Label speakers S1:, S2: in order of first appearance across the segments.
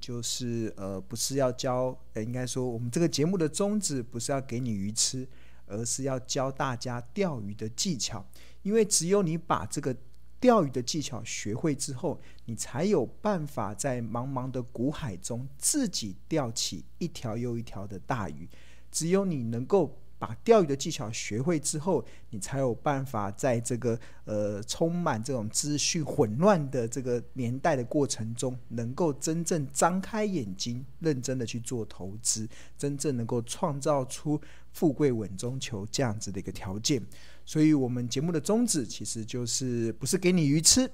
S1: 就是呃，不是要教，应该说我们这个节目的宗旨不是要给你鱼吃，而是要教大家钓鱼的技巧。因为只有你把这个钓鱼的技巧学会之后，你才有办法在茫茫的股海中自己钓起一条又一条的大鱼。只有你能够。把钓鱼的技巧学会之后，你才有办法在这个呃充满这种资讯混乱的这个年代的过程中，能够真正张开眼睛，认真的去做投资，真正能够创造出富贵稳中求这样子的一个条件。所以，我们节目的宗旨其实就是不是给你鱼吃，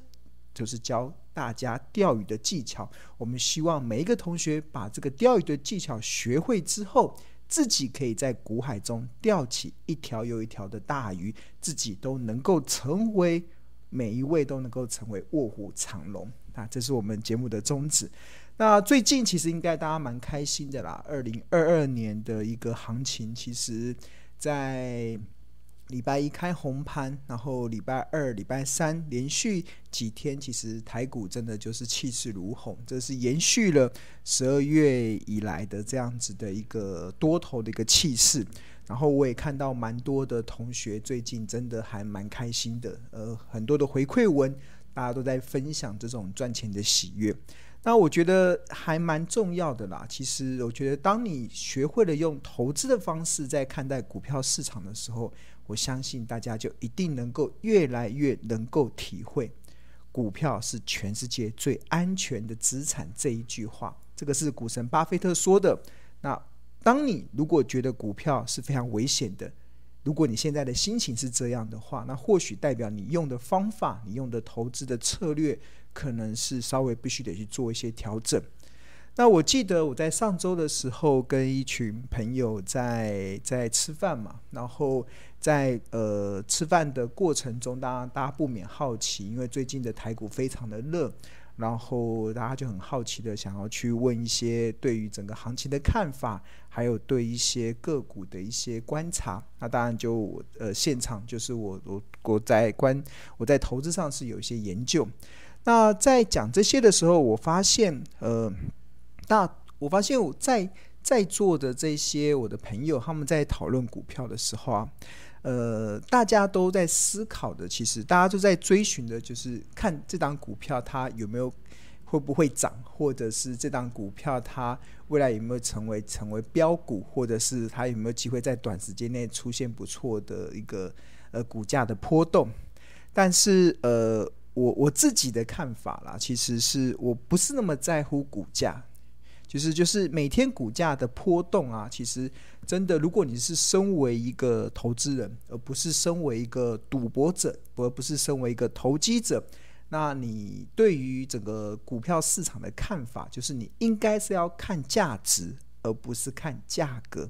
S1: 就是教大家钓鱼的技巧。我们希望每一个同学把这个钓鱼的技巧学会之后。自己可以在股海中钓起一条又一条的大鱼，自己都能够成为每一位都能够成为卧虎藏龙啊！这是我们节目的宗旨。那最近其实应该大家蛮开心的啦，二零二二年的一个行情，其实在。礼拜一开红盘，然后礼拜二、礼拜三连续几天，其实台股真的就是气势如虹，这是延续了十二月以来的这样子的一个多头的一个气势。然后我也看到蛮多的同学最近真的还蛮开心的，呃，很多的回馈文，大家都在分享这种赚钱的喜悦。那我觉得还蛮重要的啦。其实我觉得，当你学会了用投资的方式在看待股票市场的时候，我相信大家就一定能够越来越能够体会，股票是全世界最安全的资产这一句话。这个是股神巴菲特说的。那当你如果觉得股票是非常危险的，如果你现在的心情是这样的话，那或许代表你用的方法、你用的投资的策略，可能是稍微必须得去做一些调整。那我记得我在上周的时候跟一群朋友在在吃饭嘛，然后在呃吃饭的过程中，当然大家不免好奇，因为最近的台股非常的热，然后大家就很好奇的想要去问一些对于整个行情的看法，还有对一些个股的一些观察。那当然就我呃现场就是我我我在观我在投资上是有一些研究。那在讲这些的时候，我发现呃。那我发现我在在座的这些我的朋友，他们在讨论股票的时候啊，呃，大家都在思考的，其实大家都在追寻的，就是看这档股票它有没有会不会涨，或者是这档股票它未来有没有成为成为标股，或者是它有没有机会在短时间内出现不错的一个呃股价的波动。但是呃，我我自己的看法啦，其实是我不是那么在乎股价。其实就是每天股价的波动啊，其实真的，如果你是身为一个投资人，而不是身为一个赌博者，而不是身为一个投机者，那你对于整个股票市场的看法，就是你应该是要看价值，而不是看价格。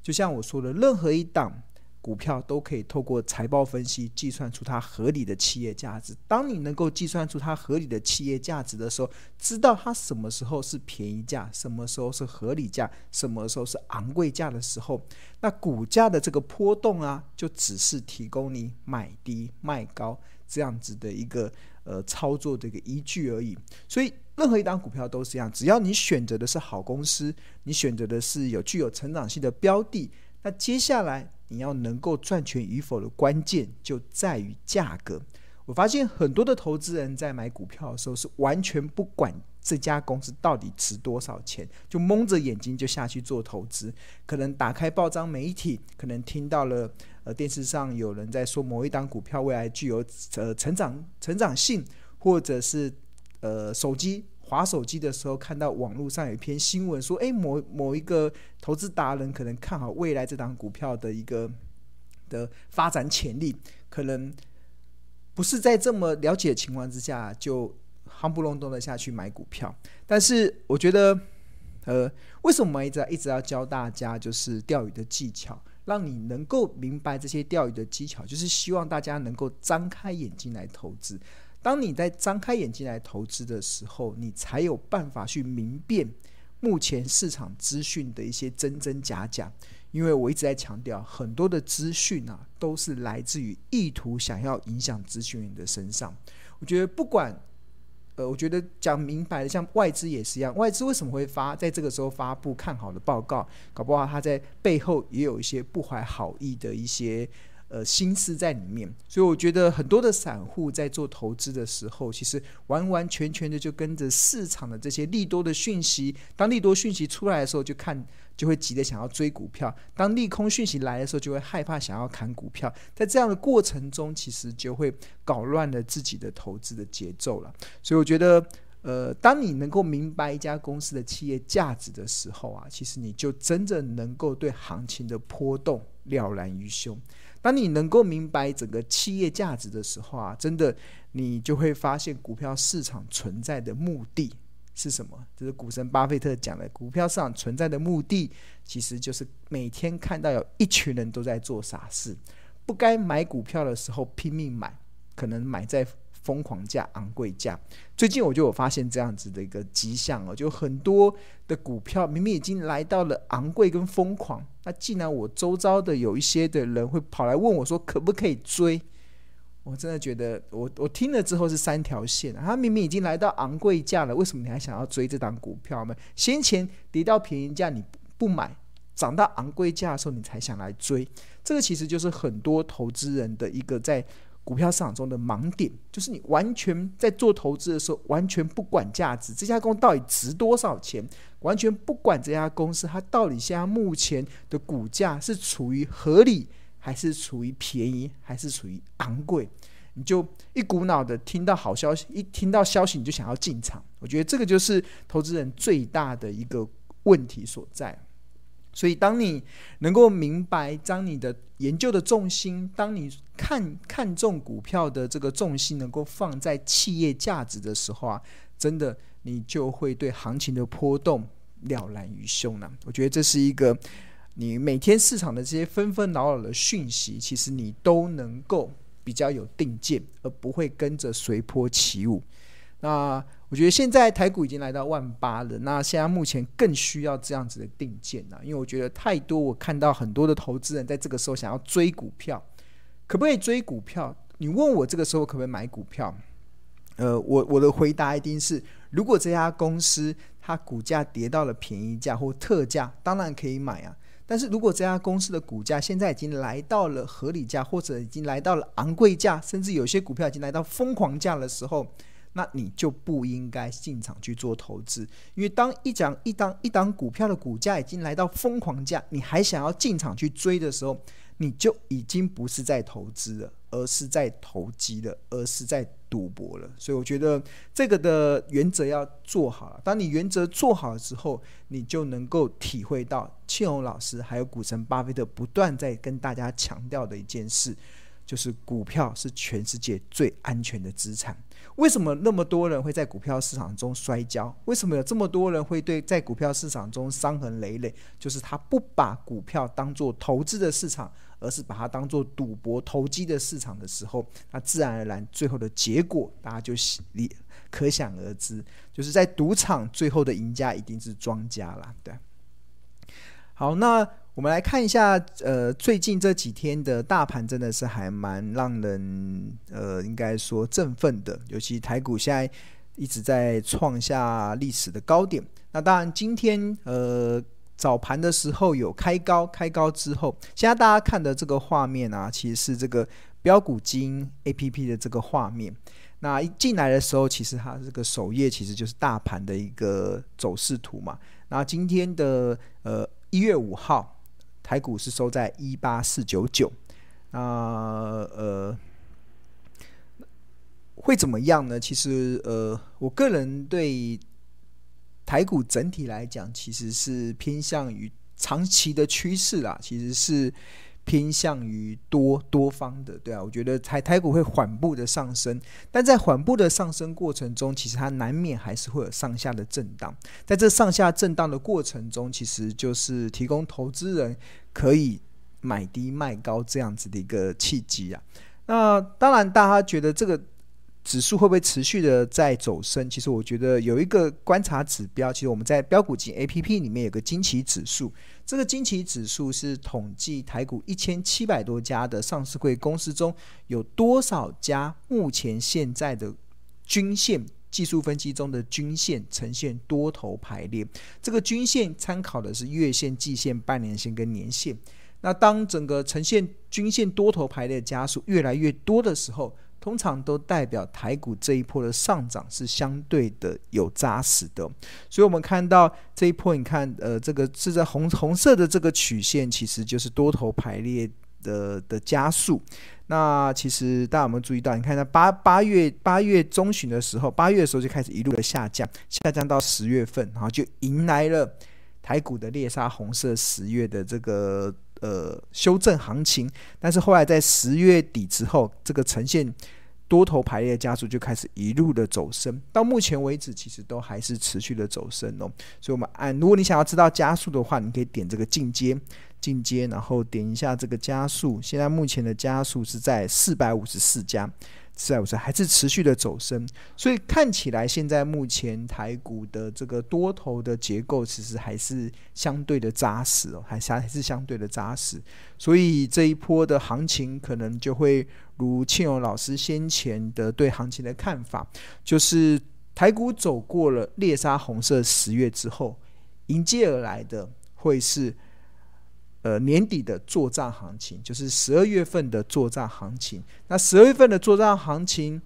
S1: 就像我说的，任何一档。股票都可以透过财报分析计算出它合理的企业价值。当你能够计算出它合理的企业价值的时候，知道它什么时候是便宜价，什么时候是合理价，什么时候是昂贵价的时候，那股价的这个波动啊，就只是提供你买低卖高这样子的一个呃操作的一个依据而已。所以，任何一档股票都是一样，只要你选择的是好公司，你选择的是有具有成长性的标的。那接下来你要能够赚钱与否的关键就在于价格。我发现很多的投资人在买股票的时候是完全不管这家公司到底值多少钱，就蒙着眼睛就下去做投资。可能打开报章媒体，可能听到了呃电视上有人在说某一档股票未来具有呃成长成长性，或者是呃手机。玩手机的时候，看到网络上有一篇新闻说，诶，某某一个投资达人可能看好未来这档股票的一个的发展潜力，可能不是在这么了解的情况之下就夯不隆咚的下去买股票。但是我觉得，呃，为什么一直一直要教大家就是钓鱼的技巧，让你能够明白这些钓鱼的技巧，就是希望大家能够张开眼睛来投资。当你在张开眼睛来投资的时候，你才有办法去明辨目前市场资讯的一些真真假假。因为我一直在强调，很多的资讯啊，都是来自于意图想要影响资讯人的身上。我觉得不管呃，我觉得讲明白的，像外资也是一样，外资为什么会发在这个时候发布看好的报告？搞不好他在背后也有一些不怀好意的一些。呃，心思在里面，所以我觉得很多的散户在做投资的时候，其实完完全全的就跟着市场的这些利多的讯息。当利多讯息出来的时候，就看就会急着想要追股票；当利空讯息来的时候，就会害怕想要砍股票。在这样的过程中，其实就会搞乱了自己的投资的节奏了。所以我觉得，呃，当你能够明白一家公司的企业价值的时候啊，其实你就真正能够对行情的波动了然于胸。当你能够明白整个企业价值的时候啊，真的，你就会发现股票市场存在的目的是什么？就是股神巴菲特讲的，股票市场存在的目的，其实就是每天看到有一群人都在做傻事，不该买股票的时候拼命买，可能买在。疯狂价、昂贵价，最近我就有发现这样子的一个迹象哦，就很多的股票明明已经来到了昂贵跟疯狂，那既然我周遭的有一些的人会跑来问我说可不可以追，我真的觉得我我听了之后是三条线，他明明已经来到昂贵价了，为什么你还想要追这档股票呢？先前跌到便宜价你不买，涨到昂贵价的时候你才想来追，这个其实就是很多投资人的一个在。股票市场中的盲点，就是你完全在做投资的时候，完全不管价值，这家公司到底值多少钱，完全不管这家公司它到底现在目前的股价是处于合理，还是处于便宜，还是处于昂贵，你就一股脑的听到好消息，一听到消息你就想要进场。我觉得这个就是投资人最大的一个问题所在。所以，当你能够明白，将你的研究的重心，当你看看重股票的这个重心能够放在企业价值的时候啊，真的，你就会对行情的波动了然于胸了。我觉得这是一个，你每天市场的这些纷纷扰扰的讯息，其实你都能够比较有定见，而不会跟着随波起舞。那我觉得现在台股已经来到万八了，那现在目前更需要这样子的定见呐，因为我觉得太多，我看到很多的投资人在这个时候想要追股票，可不可以追股票？你问我这个时候可不可以买股票？呃，我我的回答一定是，如果这家公司它股价跌到了便宜价或特价，当然可以买啊。但是如果这家公司的股价现在已经来到了合理价，或者已经来到了昂贵价，甚至有些股票已经来到疯狂价的时候，那你就不应该进场去做投资，因为当一档一档一档股票的股价已经来到疯狂价，你还想要进场去追的时候，你就已经不是在投资了，而是在投机了，而是在赌博了。所以我觉得这个的原则要做好了。当你原则做好了之后，你就能够体会到庆红老师还有股神巴菲特不断在跟大家强调的一件事，就是股票是全世界最安全的资产。为什么那么多人会在股票市场中摔跤？为什么有这么多人会对在股票市场中伤痕累累？就是他不把股票当做投资的市场，而是把它当做赌博投机的市场的时候，那自然而然最后的结果大家就理可想而知，就是在赌场最后的赢家一定是庄家啦。对，好，那。我们来看一下，呃，最近这几天的大盘真的是还蛮让人，呃，应该说振奋的。尤其台股现在一直在创下历史的高点。那当然，今天呃早盘的时候有开高，开高之后，现在大家看的这个画面啊，其实是这个标股金 APP 的这个画面。那一进来的时候，其实它这个首页其实就是大盘的一个走势图嘛。那今天的呃一月五号。台股是收在一八四九九，那呃会怎么样呢？其实呃，我个人对台股整体来讲，其实是偏向于长期的趋势啦，其实是。偏向于多多方的，对啊，我觉得台台股会缓步的上升，但在缓步的上升过程中，其实它难免还是会有上下的震荡。在这上下震荡的过程中，其实就是提供投资人可以买低卖高这样子的一个契机啊。那当然，大家觉得这个。指数会不会持续的在走升？其实我觉得有一个观察指标，其实我们在标股金 APP 里面有个惊奇指数。这个惊奇指数是统计台股一千七百多家的上市柜公司中有多少家目前现在的均线技术分析中的均线呈现多头排列。这个均线参考的是月线、季线、半年线跟年线。那当整个呈现均线多头排列的家数越来越多的时候，通常都代表台股这一波的上涨是相对的有扎实的。所以，我们看到这一波，你看，呃，这个是在红红色的这个曲线，其实就是多头排列的的加速。那其实大家有没有注意到？你看，在八八月八月中旬的时候，八月的时候就开始一路的下降，下降到十月份，然后就迎来了台股的猎杀红色十月的这个。呃，修正行情，但是后来在十月底之后，这个呈现多头排列加速就开始一路的走升，到目前为止其实都还是持续的走升哦。所以，我们按如果你想要知道加速的话，你可以点这个进阶，进阶，然后点一下这个加速，现在目前的加速是在四百五十四家。四百五十还是持续的走升，所以看起来现在目前台股的这个多头的结构其实还是相对的扎实哦，还是还是相对的扎实，所以这一波的行情可能就会如庆荣老师先前的对行情的看法，就是台股走过了猎杀红色十月之后，迎接而来的会是。呃，年底的作战行情就是十二月份的作战行情。那十二月份的作战行情，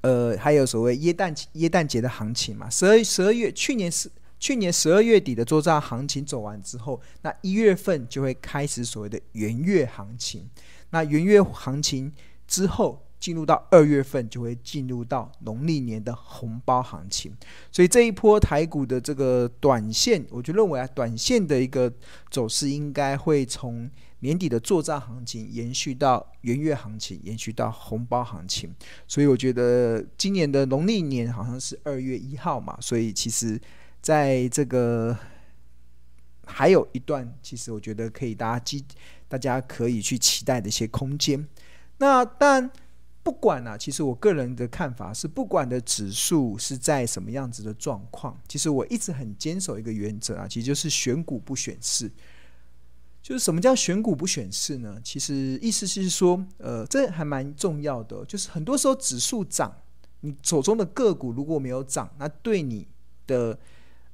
S1: 呃，还有所谓耶诞耶诞节的行情嘛？十二十二月去年十去年十二月底的作战行情走完之后，那一月份就会开始所谓的元月行情。那元月行情之后。进入到二月份，就会进入到农历年的红包行情，所以这一波台股的这个短线，我就认为啊，短线的一个走势应该会从年底的作战行情延续到元月行情，延续到红包行情。所以我觉得今年的农历年好像是二月一号嘛，所以其实在这个还有一段，其实我觉得可以大家期，大家可以去期待的一些空间。那但。不管啊，其实我个人的看法是，不管的指数是在什么样子的状况，其实我一直很坚守一个原则啊，其实就是选股不选市。就是什么叫选股不选市呢？其实意思是说，呃，这还蛮重要的。就是很多时候指数涨，你手中的个股如果没有涨，那对你的。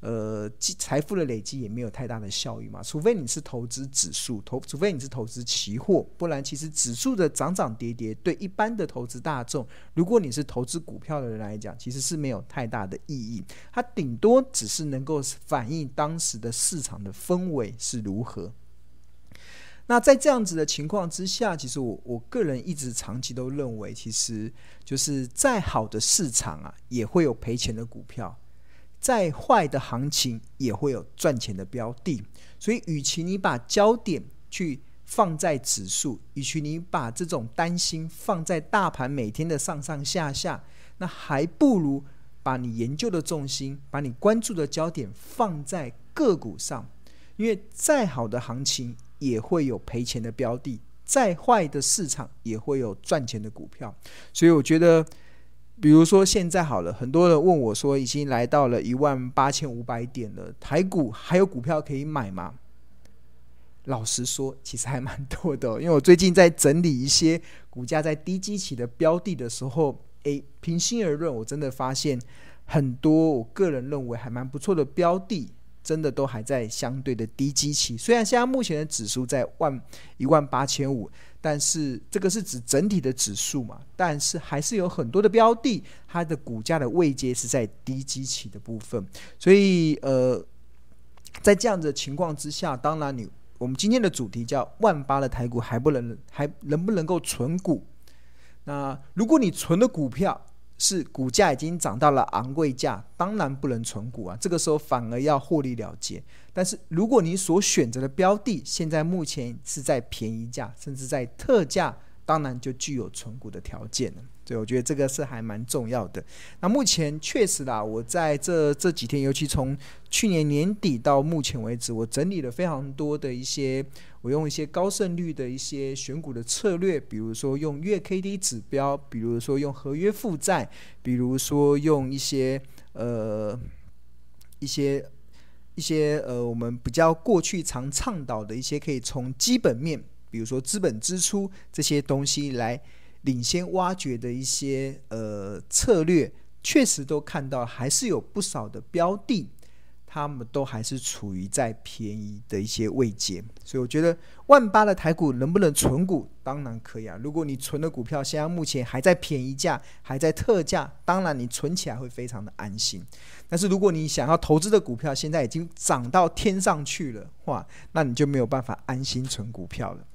S1: 呃，财富的累积也没有太大的效益嘛，除非你是投资指数，投除非你是投资期货，不然其实指数的涨涨跌跌，对一般的投资大众，如果你是投资股票的人来讲，其实是没有太大的意义，它顶多只是能够反映当时的市场的氛围是如何。那在这样子的情况之下，其实我我个人一直长期都认为，其实就是再好的市场啊，也会有赔钱的股票。再坏的行情也会有赚钱的标的，所以与其你把焦点去放在指数，与其你把这种担心放在大盘每天的上上下下，那还不如把你研究的重心，把你关注的焦点放在个股上，因为再好的行情也会有赔钱的标的，再坏的市场也会有赚钱的股票，所以我觉得。比如说现在好了，很多人问我说，已经来到了一万八千五百点了，台股还有股票可以买吗？老实说，其实还蛮多的，因为我最近在整理一些股价在低基期的标的的时候，诶，平心而论，我真的发现很多我个人认为还蛮不错的标的。真的都还在相对的低基期，虽然现在目前的指数在万一万八千五，但是这个是指整体的指数嘛，但是还是有很多的标的，它的股价的位阶是在低基期的部分，所以呃，在这样的情况之下，当然你我们今天的主题叫万八的台股还不能还能不能够存股？那如果你存的股票，是股价已经涨到了昂贵价，当然不能存股啊。这个时候反而要获利了结。但是如果你所选择的标的现在目前是在便宜价，甚至在特价，当然就具有存股的条件了。所以我觉得这个是还蛮重要的。那目前确实啦，我在这这几天，尤其从去年年底到目前为止，我整理了非常多的一些，我用一些高胜率的一些选股的策略，比如说用月 K D 指标，比如说用合约负债，比如说用一些呃一些一些呃我们比较过去常倡导的一些，可以从基本面，比如说资本支出这些东西来。领先挖掘的一些呃策略，确实都看到还是有不少的标的。他们都还是处于在便宜的一些位阶，所以我觉得万八的台股能不能存股？当然可以啊！如果你存的股票现在目前还在便宜价，还在特价，当然你存起来会非常的安心。但是如果你想要投资的股票现在已经涨到天上去了，哇，那你就没有办法安心存股票了。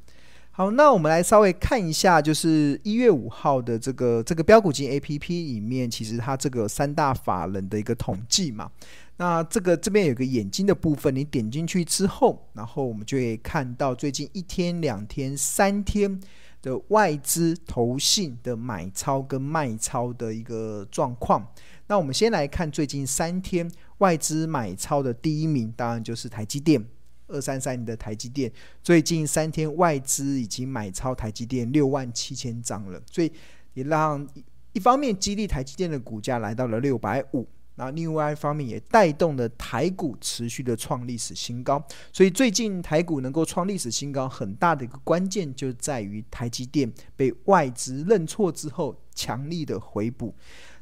S1: 好，那我们来稍微看一下，就是一月五号的这个这个标股金 APP 里面，其实它这个三大法人的一个统计嘛。那这个这边有个眼睛的部分，你点进去之后，然后我们就会看到最近一天、两天、三天的外资投信的买超跟卖超的一个状况。那我们先来看最近三天外资买超的第一名，当然就是台积电二三三零的台积电。最近三天外资已经买超台积电六万七千张了，所以也让一方面激励台积电的股价来到了六百五。那另外一方面也带动了台股持续的创历史新高，所以最近台股能够创历史新高，很大的一个关键就在于台积电被外资认错之后强力的回补。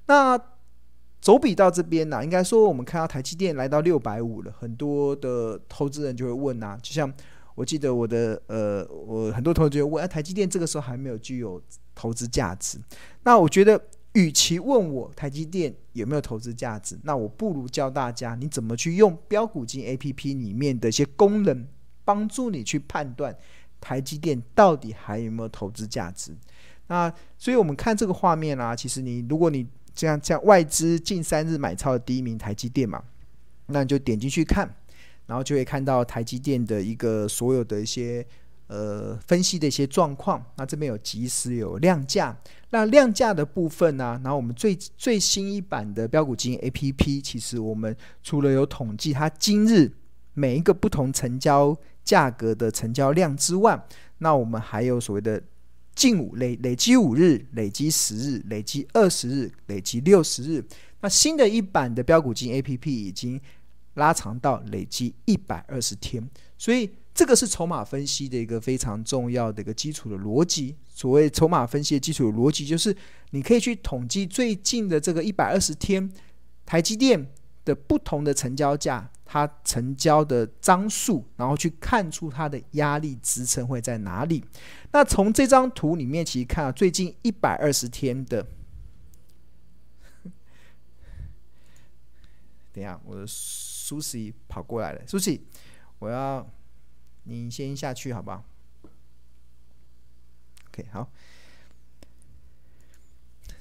S1: 那走笔到这边呢、应该说我们看到台积电来到六百五了，很多的投资人就会问啊，就像我记得我的呃，我很多投资人问，啊，台积电这个时候还没有具有投资价值，那我觉得。与其问我台积电有没有投资价值，那我不如教大家你怎么去用标股金 APP 里面的一些功能，帮助你去判断台积电到底还有没有投资价值。那所以我们看这个画面啊，其实你如果你这样像外资近三日买超的第一名台积电嘛，那你就点进去看，然后就会看到台积电的一个所有的一些。呃，分析的一些状况，那这边有即时有量价，那量价的部分呢、然后我们最最新一版的标股基金 APP，其实我们除了有统计它今日每一个不同成交价格的成交量之外，那我们还有所谓的近五累累积五日、累积十日、累积二十日、累积六十日。那新的一版的标股金 APP 已经拉长到累积一百二十天，所以。这个是筹码分析的一个非常重要的一个基础的逻辑。所谓筹码分析的基础逻辑，就是你可以去统计最近的这个一百二十天台积电的不同的成交价，它成交的张数，然后去看出它的压力支撑会在哪里。那从这张图里面，其实看到最近一百二十天的，等一下，我的苏西跑过来了，苏西，我要。你先下去好不好？OK，好。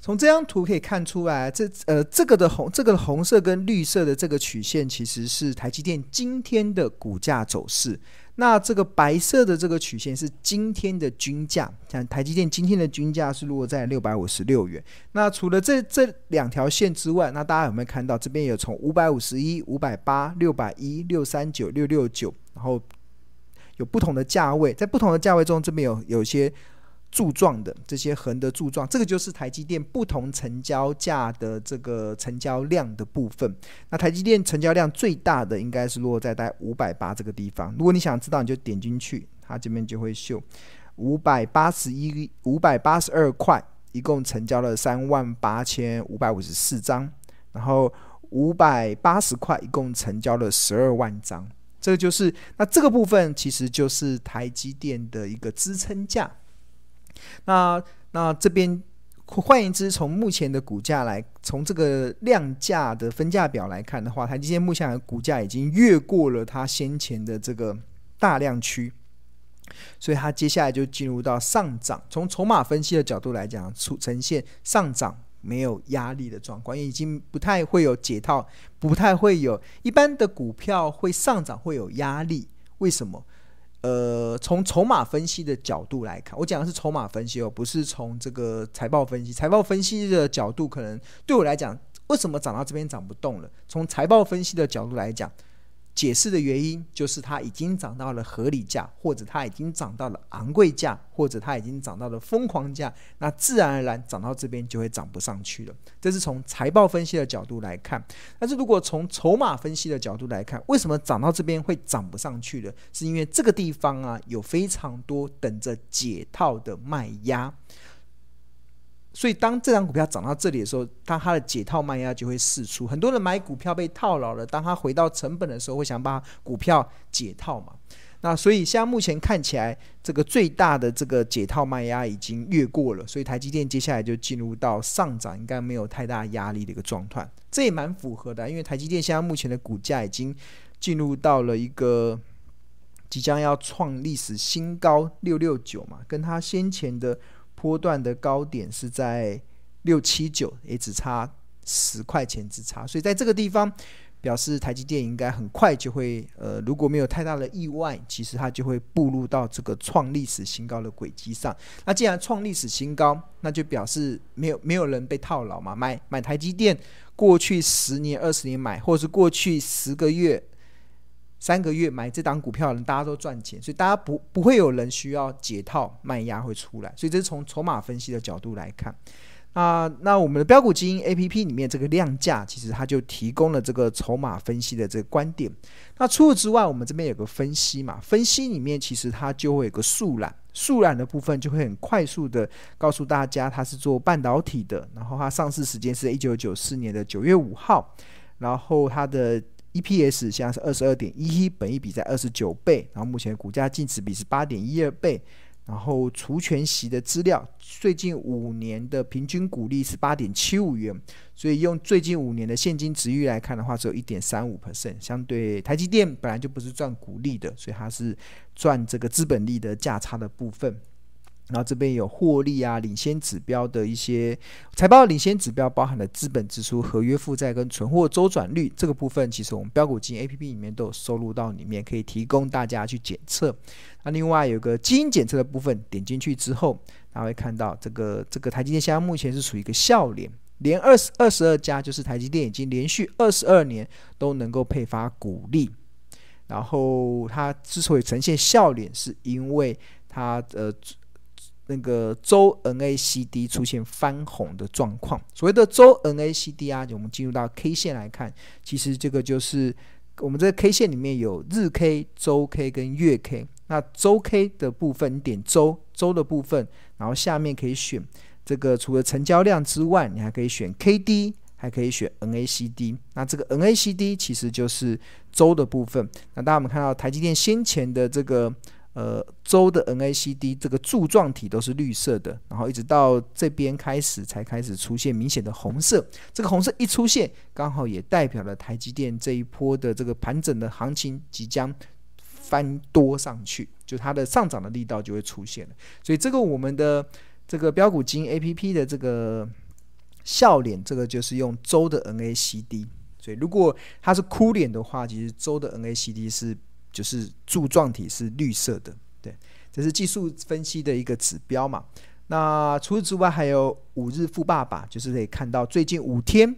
S1: 从这张图可以看出来，这呃这个的红这个红色跟绿色的这个曲线其实是台积电今天的股价走势。那这个白色的这个曲线是今天的均价，像台积电今天的均价是落在六百五十六元。那除了这这两条线之外，那大家有没有看到这边有从五百五十一、五百八、六百一、六三九、六六九，然后。有不同的价位，在不同的价位中，这边有有些柱状的这些横的柱状，这个就是台积电不同成交价的这个成交量的部分。那台积电成交量最大的应该是落在大概五百八这个地方。如果你想知道，你就点进去，它这边就会秀五百八十一、五百八十二块，一共成交了三万八千五百五十四张，然后五百八十块，一共成交了十二万张。这个就是那这个部分，其实就是台积电的一个支撑价。那那这边换言之，从目前的股价来，从这个量价的分价表来看的话，台积电目前的股价已经越过了它先前的这个大量区，所以它接下来就进入到上涨。从筹码分析的角度来讲，出呈现上涨。没有压力的状况，已经不太会有解套，不太会有一般的股票会上涨会有压力。为什么？呃，从筹码分析的角度来看，我讲的是筹码分析哦，不是从这个财报分析。财报分析的角度，可能对我来讲，为什么涨到这边涨不动了？从财报分析的角度来讲。解释的原因就是它已经涨到了合理价，或者它已经涨到了昂贵价，或者它已经涨到了疯狂价，那自然而然涨到这边就会涨不上去了。这是从财报分析的角度来看。但是如果从筹码分析的角度来看，为什么涨到这边会涨不上去了？是因为这个地方啊有非常多等着解套的卖压。所以当这张股票涨到这里的时候，当它的解套卖压就会释出，很多人买股票被套牢了，当它回到成本的时候，会想把股票解套嘛。那所以现在目前看起来，这个最大的这个解套卖压已经越过了，所以台积电接下来就进入到上涨，应该没有太大压力的一个状态。这也蛮符合的，因为台积电现在目前的股价已经进入到了一个即将要创历史新高六六九嘛，跟它先前的波段的高点是在六七九，也只差十块钱之差，所以在这个地方。表示台积电应该很快就会，呃，如果没有太大的意外，其实它就会步入到这个创历史新高的轨迹上。那既然创历史新高，那就表示没有没有人被套牢嘛。买买台积电，过去十年、二十年买，或者是过去十个月、三个月买这档股票的人，大家都赚钱，所以大家不不会有人需要解套卖压会出来。所以这是从筹码分析的角度来看。啊，那我们的标股基因 A P P 里面这个量价，其实它就提供了这个筹码分析的这个观点。那除此之外，我们这边有个分析嘛，分析里面其实它就会有个速览，速览的部分就会很快速的告诉大家，它是做半导体的，然后它上市时间是一九九四年的九月五号，然后它的 E P S 现在是二十二点一一，本益比在二十九倍，然后目前股价净值比是八点一二倍。然后除权息的资料，最近五年的平均股利是八点七五元，所以用最近五年的现金殖利率来看的话，只有一点三五 percent，相对台积电本来就不是赚股利的，所以它是赚这个资本利的价差的部分。然后这边有获利啊，领先指标的一些财报领先指标，包含了资本支出、合约负债跟存货周转率这个部分，其实我们标股基因 APP 里面都有收录到里面，可以提供大家去检测。那另外有个基因检测的部分，点进去之后，大家会看到这个这个台积电现在目前是属于一个笑脸，连二十二十二家，就是台积电已经连续二十二年都能够配发股利。然后它之所以呈现笑脸，是因为它呃。那个周 NACD 出现翻红的状况，所谓的周 NACD 啊，我们进入到 K 线来看，其实这个就是我们这个 K 线里面有日 K、周 K 跟月 K。那周 K 的部分，你点周周的部分，然后下面可以选这个，除了成交量之外，你还可以选 KD，还可以选 NACD。那这个 NACD 其实就是周的部分。那大家我们看到台积电先前的这个。呃，周的 NACD 这个柱状体都是绿色的，然后一直到这边开始才开始出现明显的红色。这个红色一出现，刚好也代表了台积电这一波的这个盘整的行情即将翻多上去，就它的上涨的力道就会出现了。所以这个我们的这个标股基因 APP 的这个笑脸，这个就是用周的 NACD。所以如果它是哭脸的话，其实周的 NACD 是。就是柱状体是绿色的，对，这是技术分析的一个指标嘛。那除此之外，还有五日富爸爸，就是可以看到最近五天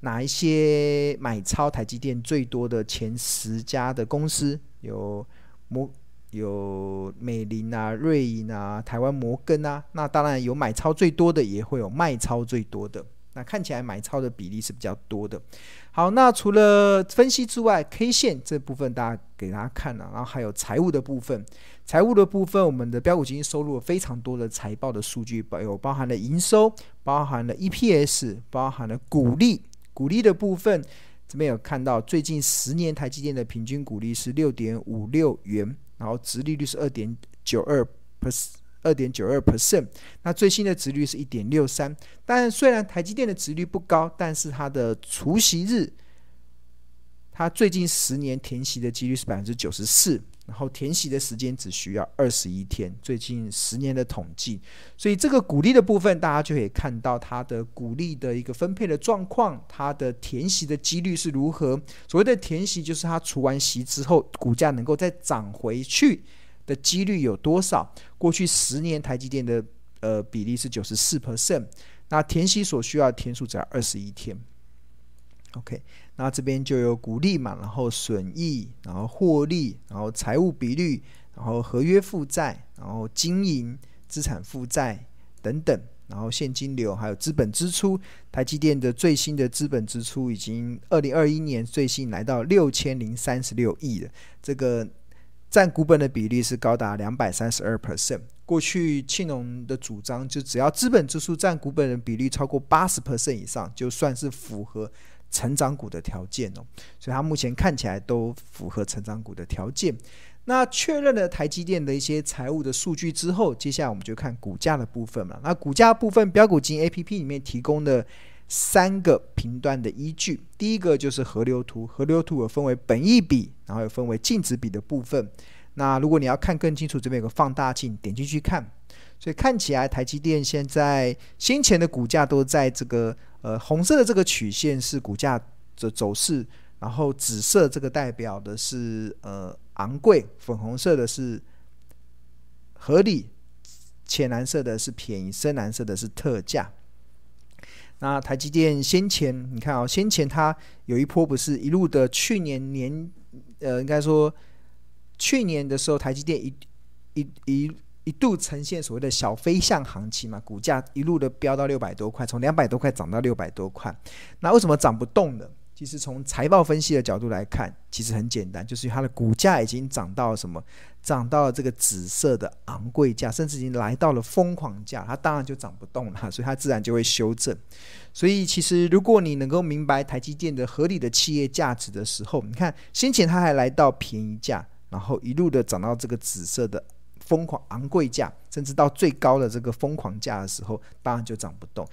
S1: 哪一些买超台积电最多的前十家的公司，有摩、有美林啊、瑞银啊、台湾摩根啊。那当然有买超最多的，也会有卖超最多的。那看起来买超的比例是比较多的。好，那除了分析之外，K 线这部分大家给大家看了，然后还有财务的部分。财务的部分，我们的标股基金收录了非常多的财报的数据，包有包含了营收，包含了 EPS，包含了股利。股利的部分这边有看到，最近十年台积电的平均股利是六点五六元，然后殖利率是二点九二 percent。二点九二 percent，那最新的值率是一点六三。但虽然台积电的值率不高，但是它的除息日，它最近十年填息的几率是百分之九十四，然后填息的时间只需要二十一天。最近十年的统计，所以这个股利的部分，大家就可以看到它的股利的一个分配的状况，它的填息的几率是如何。所谓的填息，就是它除完息之后，股价能够再涨回去。的几率有多少？过去十年台积电的呃比例是九十四 percent，那填息所需要天数只要二十一天。OK，那这边就有股利嘛，然后损益，然后获利，然后财务比率，然后合约负债，然后经营资产负债等等，然后现金流还有资本支出。台积电的最新的资本支出已经二零二一年最新来到六千零三十六亿了，这个。占股本的比例是高达两百三十二 percent。过去庆隆的主张就只要资本支出占股本的比例超过八十 percent 以上，就算是符合成长股的条件哦。所以它目前看起来都符合成长股的条件。那确认了台积电的一些财务的数据之后，接下来我们就看股价的部分了。那股价部分，标股金 APP 里面提供的三个评断的依据，第一个就是河流图，河流图有分为本意比，然后有分为净值比的部分。那如果你要看更清楚，这边有个放大镜，点进去看。所以看起来台积电现在先前的股价都在这个呃红色的这个曲线是股价的走势，然后紫色这个代表的是呃。昂贵，粉红色的是合理，浅蓝色的是便宜，深蓝色的是特价。那台积电先前，你看啊、哦，先前它有一波不是一路的，去年年呃，应该说去年的时候，台积电一一一一度呈现所谓的小飞象行情嘛，股价一路的飙到六百多块，从两百多块涨到六百多块。那为什么涨不动呢？其实从财报分析的角度来看，其实很简单，就是它的股价已经涨到了什么？涨到了这个紫色的昂贵价，甚至已经来到了疯狂价，它当然就涨不动了，所以它自然就会修正。所以其实如果你能够明白台积电的合理的企业价值的时候，你看先前它还来到便宜价，然后一路的涨到这个紫色的疯狂昂贵价，甚至到最高的这个疯狂价的时候，当然就涨不动。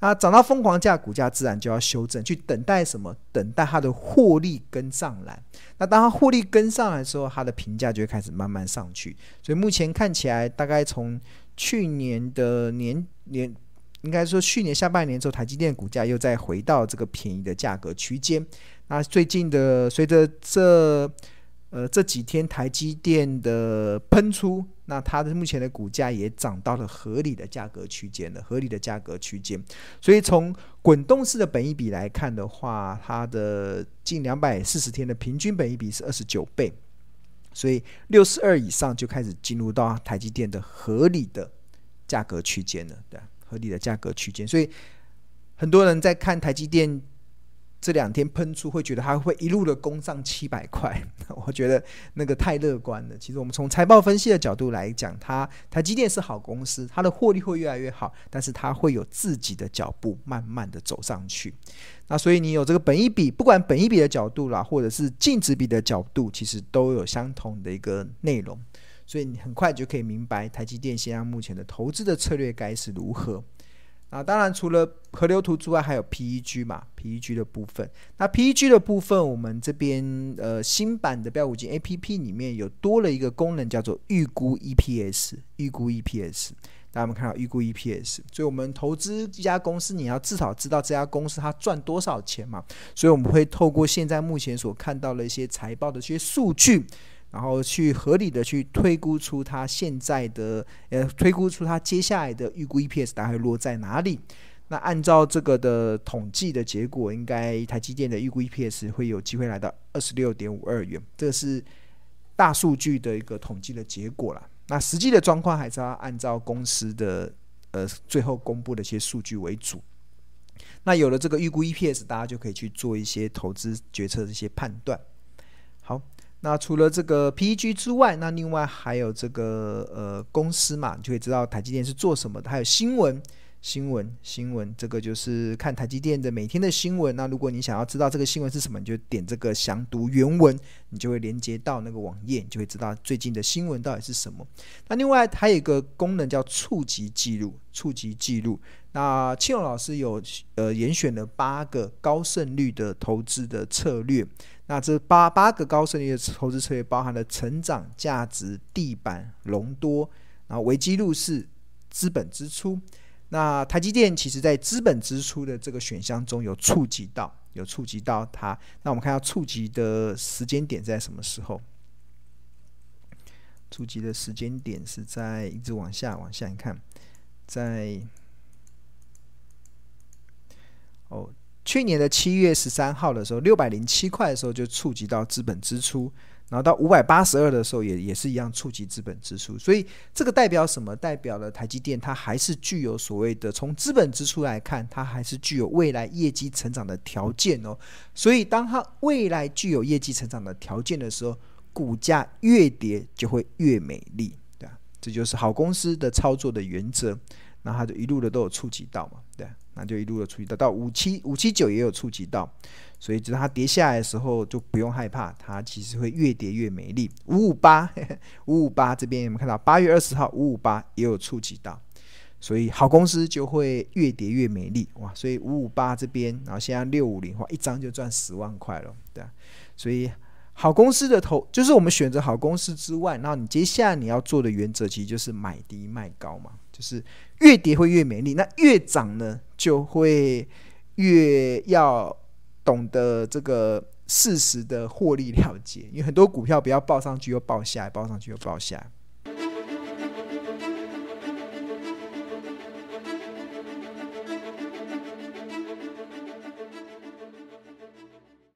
S1: 啊，涨到疯狂价，股价自然就要修正，去等待什么？等待它的获利跟上来。那当它获利跟上来的时候，它的评价就会开始慢慢上去。所以目前看起来，大概从去年的年年，应该说去年下半年之后，台积电股价又再回到这个便宜的价格区间。那最近的随着这。呃，这几天台积电的喷出，那它的目前的股价也涨到了合理的价格区间了，合理的价格区间。所以从滚动式的本益比来看的话，它的近两百四十天的平均本益比是二十九倍，所以六十二以上就开始进入到台积电的合理的价格区间了，对，合理的价格区间。所以很多人在看台积电。这两天喷出，会觉得它会一路的攻上七百块，我觉得那个太乐观了。其实我们从财报分析的角度来讲，它台积电是好公司，它的获利会越来越好，但是它会有自己的脚步，慢慢的走上去。那所以你有这个本一比，不管本一比的角度啦，或者是净值比的角度，其实都有相同的一个内容，所以你很快就可以明白台积电现在目前的投资的策略该是如何。啊，当然除了河流图之外，还有 PEG 嘛，PEG 的部分。那 PEG 的部分，我们这边呃新版的标五金 APP 里面有多了一个功能，叫做预估 EPS。预估 EPS，大家有没有看到预估 EPS？所以我们投资一家公司，你要至少知道这家公司它赚多少钱嘛。所以我们会透过现在目前所看到的一些财报的一些数据。然后去合理的去推估出它现在的，呃，推估出它接下来的预估 EPS 大概落在哪里？那按照这个的统计的结果，应该台积电的预估 EPS 会有机会来到二十六点五二元，这是大数据的一个统计的结果了。那实际的状况还是要按照公司的呃最后公布的一些数据为主。那有了这个预估 EPS，大家就可以去做一些投资决策的一些判断。好。那除了这个 PEG 之外，那另外还有这个呃公司嘛，你就会知道台积电是做什么的。还有新闻、新闻、新闻，这个就是看台积电的每天的新闻。那如果你想要知道这个新闻是什么，你就点这个详读原文，你就会连接到那个网页，你就会知道最近的新闻到底是什么。那另外还有一个功能叫触及记录，触及记录。那庆隆老师有呃严选了八个高胜率的投资的策略。那这八八个高胜率的投资策略包含了成长、价值、地板、隆多，然后危机入市、资本支出。那台积电其实在资本支出的这个选项中有触及到，有触及到它。那我们看下触及的时间点在什么时候？触及的时间点是在一直往下往下，你看，在哦。去年的七月十三号的时候，六百零七块的时候就触及到资本支出，然后到五百八十二的时候也也是一样触及资本支出，所以这个代表什么？代表了台积电它还是具有所谓的从资本支出来看，它还是具有未来业绩成长的条件哦。所以当它未来具有业绩成长的条件的时候，股价越跌就会越美丽，对啊，这就是好公司的操作的原则。那它就一路的都有触及到嘛，对，那就一路的触及到，到五七五七九也有触及到，所以只要它跌下来的时候就不用害怕，它其实会越跌越美丽。五五八 五五八这边有没有看到？八月二十号五五八也有触及到。所以好公司就会越跌越美丽哇！所以五五八这边，然后现在六五零的话，一张就赚十万块了，对。所以好公司的投，就是我们选择好公司之外，然后你接下来你要做的原则，其实就是买低卖高嘛，就是越跌会越美丽，那越涨呢，就会越要懂得这个适时的获利了结，因为很多股票不要报上去又报下来，报上去又报下来。